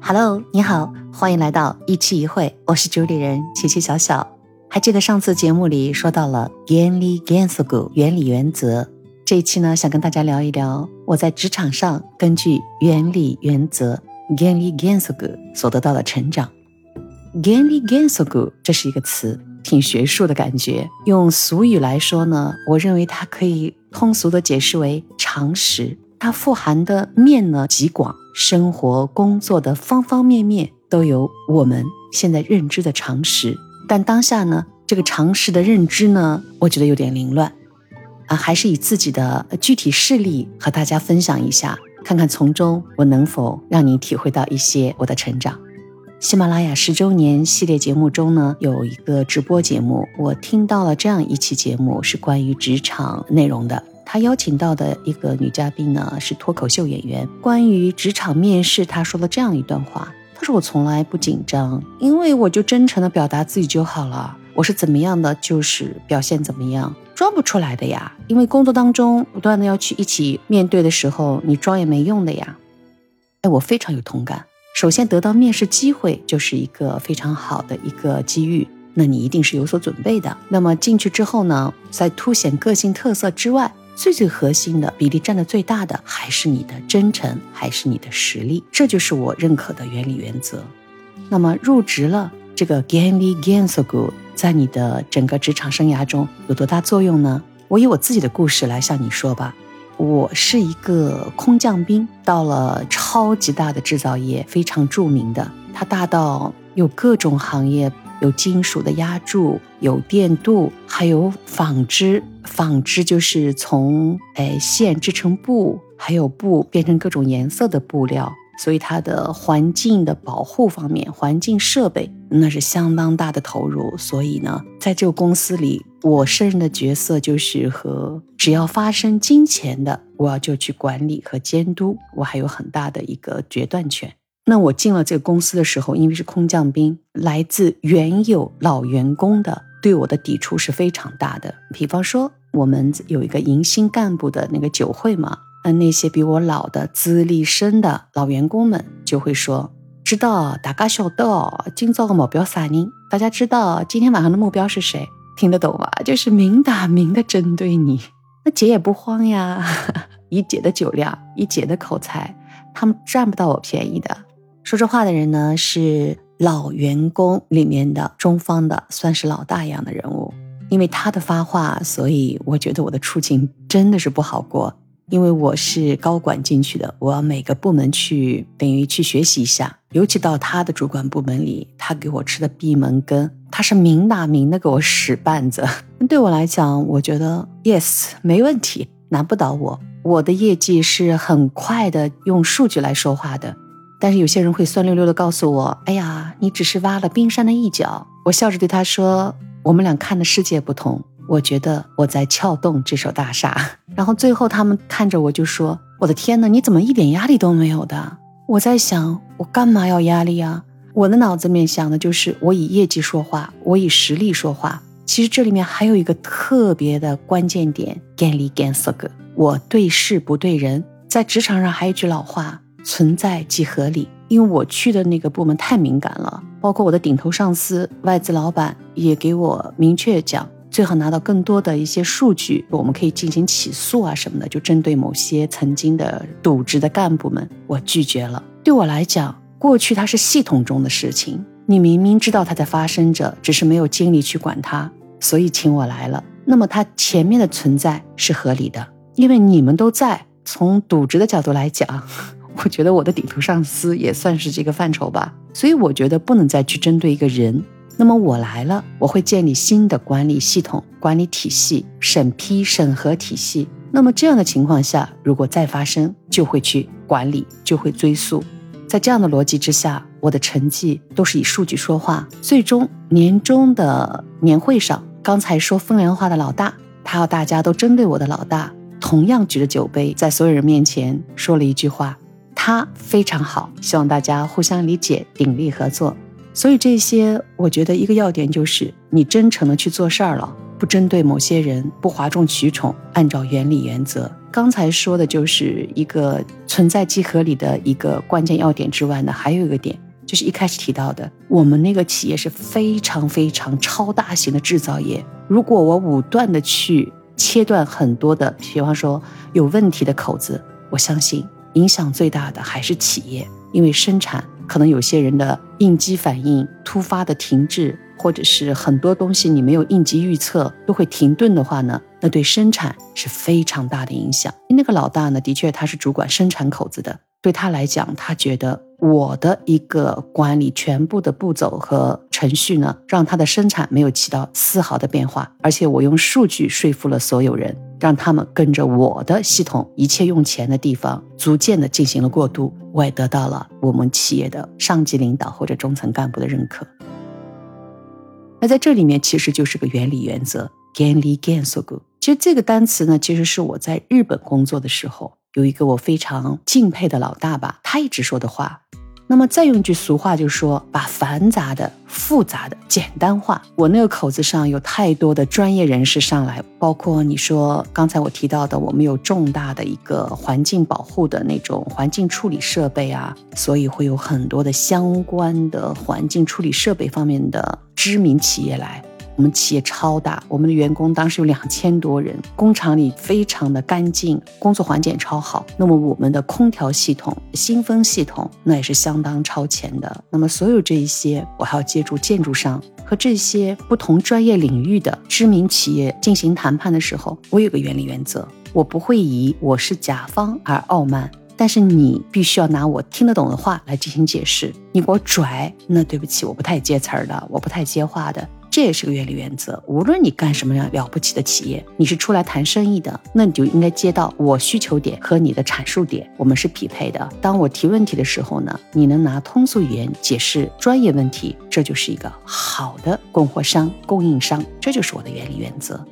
Hello，你好，欢迎来到一期一会，我是主理人琪琪小小。还记得上次节目里说到了原理原则，原理原则。这一期呢，想跟大家聊一聊我在职场上根据原理原则原理原则所得到的成长。原理原则这是一个词，挺学术的感觉。用俗语来说呢，我认为它可以通俗的解释为常识。它富含的面呢极广，生活工作的方方面面都有我们现在认知的常识。但当下呢，这个常识的认知呢，我觉得有点凌乱，啊，还是以自己的具体事例和大家分享一下，看看从中我能否让你体会到一些我的成长。喜马拉雅十周年系列节目中呢，有一个直播节目，我听到了这样一期节目，是关于职场内容的。他邀请到的一个女嘉宾呢，是脱口秀演员。关于职场面试，他说了这样一段话：“他说我从来不紧张，因为我就真诚的表达自己就好了。我是怎么样的，就是表现怎么样，装不出来的呀。因为工作当中不断的要去一起面对的时候，你装也没用的呀。”哎，我非常有同感。首先得到面试机会就是一个非常好的一个机遇，那你一定是有所准备的。那么进去之后呢，在凸显个性特色之外，最最核心的比例占的最大的还是你的真诚，还是你的实力，这就是我认可的原理原则。那么入职了，这个 gain me gain so good，在你的整个职场生涯中有多大作用呢？我以我自己的故事来向你说吧。我是一个空降兵，到了超级大的制造业，非常著名的，它大到有各种行业。有金属的压铸，有电镀，还有纺织。纺织就是从哎线织成布，还有布变成各种颜色的布料。所以它的环境的保护方面，环境设备那是相当大的投入。所以呢，在这个公司里，我胜任的角色就是和只要发生金钱的，我就去管理和监督，我还有很大的一个决断权。那我进了这个公司的时候，因为是空降兵，来自原有老员工的对我的抵触是非常大的。比方说，我们有一个迎新干部的那个酒会嘛，那那些比我老的、资历深的老员工们就会说：“知道大家晓得今朝的目标啥人？大家知道今天晚上的目标是谁？听得懂吗？就是明打明的针对你。那姐也不慌呀，以姐的酒量，以姐的口才，他们占不到我便宜的。”说这话的人呢，是老员工里面的中方的，算是老大一样的人物。因为他的发话，所以我觉得我的处境真的是不好过。因为我是高管进去的，我要每个部门去，等于去学习一下。尤其到他的主管部门里，他给我吃的闭门羹，他是明打明的给我使绊子。对我来讲，我觉得 yes 没问题，难不倒我。我的业绩是很快的，用数据来说话的。但是有些人会酸溜溜的告诉我：“哎呀，你只是挖了冰山的一角。”我笑着对他说：“我们俩看的世界不同，我觉得我在撬动这所大厦。”然后最后他们看着我就说：“我的天哪，你怎么一点压力都没有的？”我在想，我干嘛要压力啊？我的脑子里面想的就是我以业绩说话，我以实力说话。其实这里面还有一个特别的关键点：干理干色个，我对事不对人。在职场上还有一句老话。存在即合理，因为我去的那个部门太敏感了，包括我的顶头上司外资老板也给我明确讲，最好拿到更多的一些数据，我们可以进行起诉啊什么的，就针对某些曾经的渎职的干部们，我拒绝了。对我来讲，过去它是系统中的事情，你明明知道它在发生着，只是没有精力去管它，所以请我来了。那么它前面的存在是合理的，因为你们都在。从渎职的角度来讲。我觉得我的顶头上司也算是这个范畴吧，所以我觉得不能再去针对一个人。那么我来了，我会建立新的管理系统、管理体系、审批审核体系。那么这样的情况下，如果再发生，就会去管理，就会追溯。在这样的逻辑之下，我的成绩都是以数据说话。最终年终的年会上，刚才说风凉话的老大，他要大家都针对我的老大，同样举着酒杯，在所有人面前说了一句话。他非常好，希望大家互相理解、鼎力合作。所以这些，我觉得一个要点就是你真诚的去做事儿了，不针对某些人，不哗众取宠，按照原理原则。刚才说的就是一个存在即合理的一个关键要点之外呢，还有一个点，就是一开始提到的，我们那个企业是非常非常超大型的制造业。如果我武断的去切断很多的，比方说有问题的口子，我相信影响最大的还是企业，因为生产可能有些人的应激反应突发的停滞。或者是很多东西你没有应急预测都会停顿的话呢，那对生产是非常大的影响。那个老大呢，的确他是主管生产口子的，对他来讲，他觉得我的一个管理全部的步骤和程序呢，让它的生产没有起到丝毫的变化，而且我用数据说服了所有人，让他们跟着我的系统，一切用钱的地方逐渐的进行了过渡，我也得到了我们企业的上级领导或者中层干部的认可。那在这里面其实就是个原理原则原理原则。其实这个单词呢，其实是我在日本工作的时候，有一个我非常敬佩的老大吧，他一直说的话。那么再用一句俗话，就说把繁杂的、复杂的简单化。我那个口子上有太多的专业人士上来，包括你说刚才我提到的，我们有重大的一个环境保护的那种环境处理设备啊，所以会有很多的相关的环境处理设备方面的知名企业来。我们企业超大，我们的员工当时有两千多人，工厂里非常的干净，工作环境超好。那么我们的空调系统、新风系统那也是相当超前的。那么所有这一些，我还要借助建筑商和这些不同专业领域的知名企业进行谈判的时候，我有个原理原则，我不会以我是甲方而傲慢，但是你必须要拿我听得懂的话来进行解释。你给我拽，那对不起，我不太接词儿的，我不太接话的。这也是个原理原则。无论你干什么样了不起的企业，你是出来谈生意的，那你就应该接到我需求点和你的阐述点，我们是匹配的。当我提问题的时候呢，你能拿通俗语言解释专业问题，这就是一个好的供货商、供应商。这就是我的原理原则。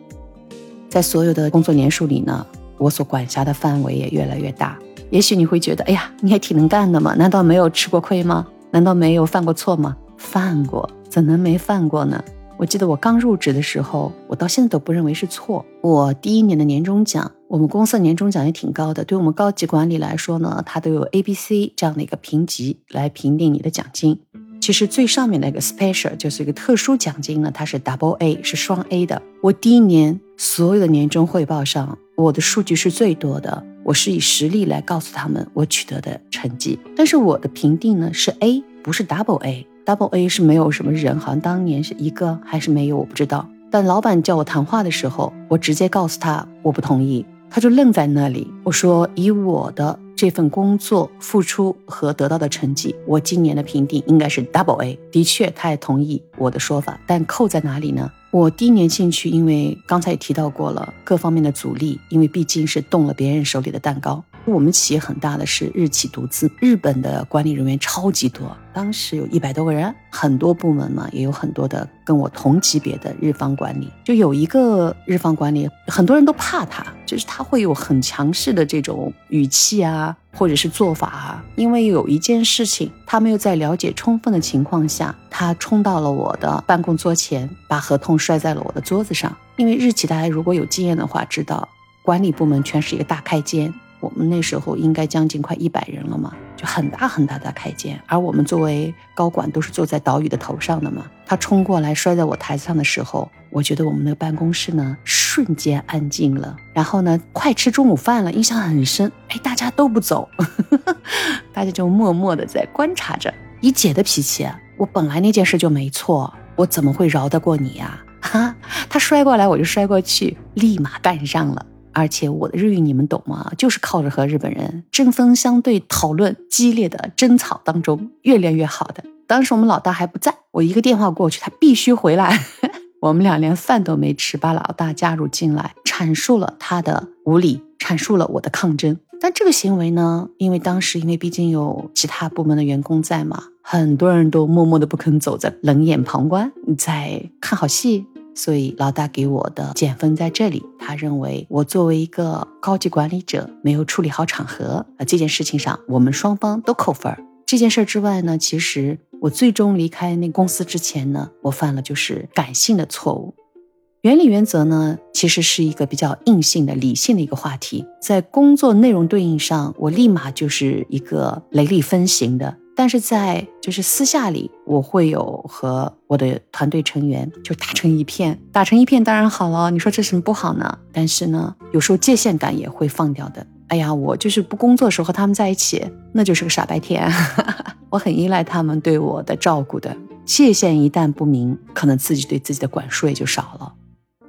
在所有的工作年数里呢，我所管辖的范围也越来越大。也许你会觉得，哎呀，你还挺能干的嘛？难道没有吃过亏吗？难道没有犯过错吗？犯过，怎能没犯过呢？我记得我刚入职的时候，我到现在都不认为是错。我第一年的年终奖，我们公司的年终奖也挺高的。对我们高级管理来说呢，它都有 A、B、C 这样的一个评级来评定你的奖金。其实最上面那个 Special 就是一个特殊奖金呢，它是 Double A，是双 A 的。我第一年所有的年终汇报上，我的数据是最多的，我是以实力来告诉他们我取得的成绩。但是我的评定呢是 A，不是 Double A。Double A 是没有什么人，好像当年是一个还是没有，我不知道。但老板叫我谈话的时候，我直接告诉他我不同意，他就愣在那里。我说以我的这份工作付出和得到的成绩，我今年的评定应该是 Double A。的确，他也同意我的说法，但扣在哪里呢？我第一年进去，因为刚才也提到过了各方面的阻力，因为毕竟是动了别人手里的蛋糕。我们企业很大的是日企独资，日本的管理人员超级多，当时有一百多个人，很多部门嘛，也有很多的跟我同级别的日方管理。就有一个日方管理，很多人都怕他，就是他会有很强势的这种语气啊，或者是做法啊。因为有一件事情，他没有在了解充分的情况下，他冲到了我的办公桌前，把合同摔在了我的桌子上。因为日企大家如果有经验的话，知道管理部门全是一个大开间。我们那时候应该将近快一百人了嘛，就很大很大的开间，而我们作为高管都是坐在岛屿的头上的嘛。他冲过来摔在我台子上的时候，我觉得我们那个办公室呢瞬间安静了。然后呢，快吃中午饭了，印象很深。哎，大家都不走，大家就默默的在观察着。以姐的脾气，我本来那件事就没错，我怎么会饶得过你呀？哈，他摔过来我就摔过去，立马干上了。而且我的日语你们懂吗？就是靠着和日本人针锋相对、讨论激烈的争吵当中越练越好的。当时我们老大还不在，我一个电话过去，他必须回来。我们俩连饭都没吃，把老大加入进来，阐述了他的无理，阐述了我的抗争。但这个行为呢，因为当时因为毕竟有其他部门的员工在嘛，很多人都默默的不肯走，在冷眼旁观，在看好戏。所以老大给我的减分在这里，他认为我作为一个高级管理者没有处理好场合啊，这件事情上我们双方都扣分儿。这件事之外呢，其实我最终离开那公司之前呢，我犯了就是感性的错误。原理原则呢，其实是一个比较硬性的、理性的一个话题，在工作内容对应上，我立马就是一个雷厉风行的。但是在就是私下里，我会有和我的团队成员就打成一片，打成一片当然好了。你说这什么不好呢？但是呢，有时候界限感也会放掉的。哎呀，我就是不工作的时候和他们在一起，那就是个傻白甜。我很依赖他们对我的照顾的。界限一旦不明，可能自己对自己的管束也就少了。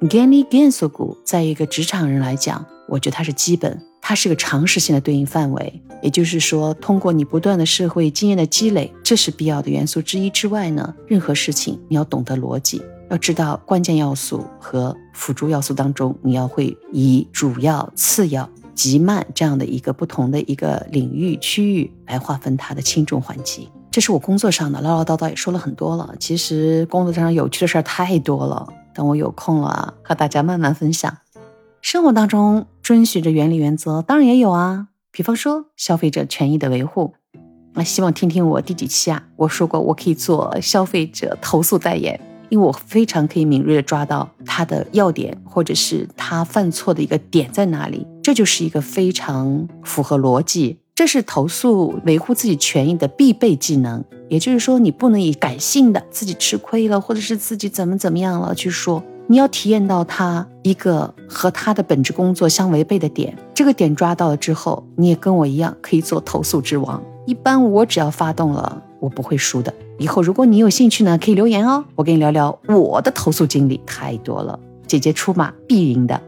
Gani Gansugu，在一个职场人来讲，我觉得它是基本。它是个常识性的对应范围，也就是说，通过你不断的社会经验的积累，这是必要的元素之一之外呢，任何事情你要懂得逻辑，要知道关键要素和辅助要素当中，你要会以主要、次要、急慢这样的一个不同的一个领域区域来划分它的轻重缓急。这是我工作上的唠唠叨叨也说了很多了，其实工作上有趣的事儿太多了，等我有空了和大家慢慢分享。生活当中遵循着原理原则，当然也有啊。比方说消费者权益的维护，那希望听听我第几期啊？我说过我可以做消费者投诉代言，因为我非常可以敏锐的抓到他的要点，或者是他犯错的一个点在哪里。这就是一个非常符合逻辑，这是投诉维护自己权益的必备技能。也就是说，你不能以感性的自己吃亏了，或者是自己怎么怎么样了去说。你要体验到他一个和他的本职工作相违背的点，这个点抓到了之后，你也跟我一样可以做投诉之王。一般我只要发动了，我不会输的。以后如果你有兴趣呢，可以留言哦，我跟你聊聊我的投诉经历，太多了，姐姐出马必赢的。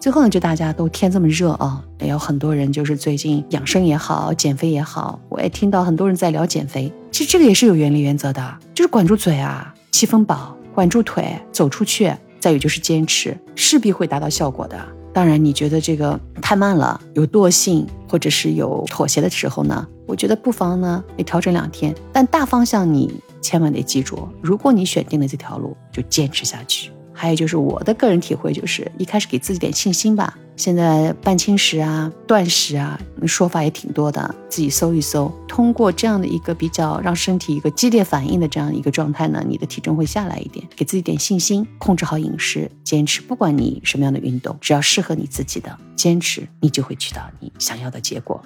最后呢，就大家都天这么热啊，也有很多人就是最近养生也好，减肥也好，我也听到很多人在聊减肥。其实这个也是有原理原则的，就是管住嘴啊，气氛饱，管住腿，走出去。再有就是坚持，势必会达到效果的。当然，你觉得这个太慢了，有惰性或者是有妥协的时候呢？我觉得不妨呢，你调整两天。但大方向你千万得记住，如果你选定了这条路，就坚持下去。还有就是我的个人体会，就是一开始给自己点信心吧。现在半轻食啊、断食啊，说法也挺多的，自己搜一搜。通过这样的一个比较，让身体一个激烈反应的这样一个状态呢，你的体重会下来一点。给自己点信心，控制好饮食，坚持。不管你什么样的运动，只要适合你自己的，坚持你就会取到你想要的结果。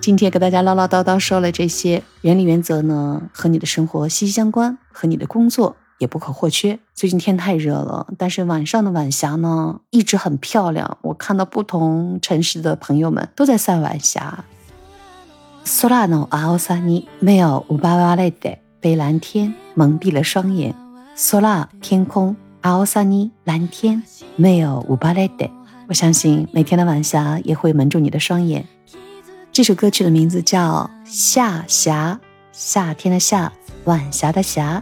今天给大家唠唠叨叨说了这些原理原则呢，和你的生活息息相关，和你的工作。也不可或缺。最近天太热了，但是晚上的晚霞呢，一直很漂亮。我看到不同城市的朋友们都在晒晚霞。空の青さに目を奪われて被蓝天蒙蔽了双眼。空天空青さに蓝天目を奪われて，我相信每天的晚霞也会蒙住你的双眼。这首歌曲的名字叫《夏霞》，夏天的夏，晚霞的霞。